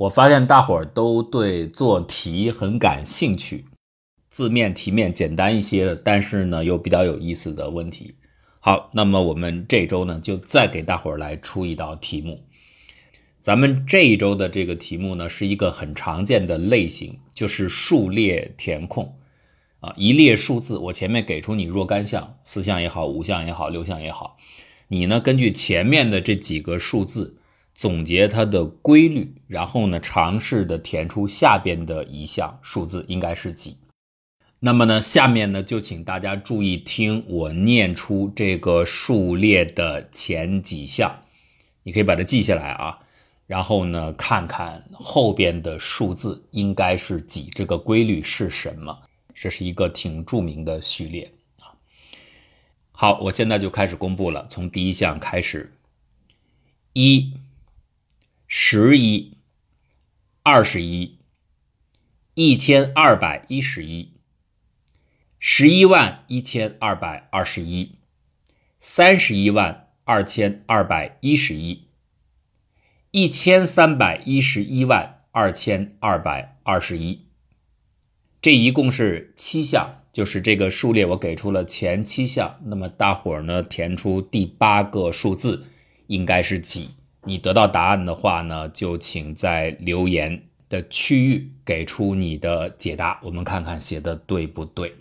我发现大伙儿都对做题很感兴趣，字面题面简单一些的，但是呢又比较有意思的问题。好，那么我们这周呢就再给大伙儿来出一道题目。咱们这一周的这个题目呢是一个很常见的类型，就是数列填空。啊，一列数字，我前面给出你若干项，四项也好，五项也好，六项也好，你呢根据前面的这几个数字总结它的规律，然后呢尝试的填出下边的一项数字应该是几。那么呢，下面呢就请大家注意听我念出这个数列的前几项，你可以把它记下来啊，然后呢看看后边的数字应该是几，这个规律是什么。这是一个挺著名的序列啊。好，我现在就开始公布了，从第一项开始：一、十一、二十一、一千二百一十一、十一万一千二百二十一、三十一万二千二百一十一、一千三百一十一万二千二百二十一。这一共是七项，就是这个数列我给出了前七项，那么大伙儿呢填出第八个数字应该是几？你得到答案的话呢，就请在留言的区域给出你的解答，我们看看写的对不对。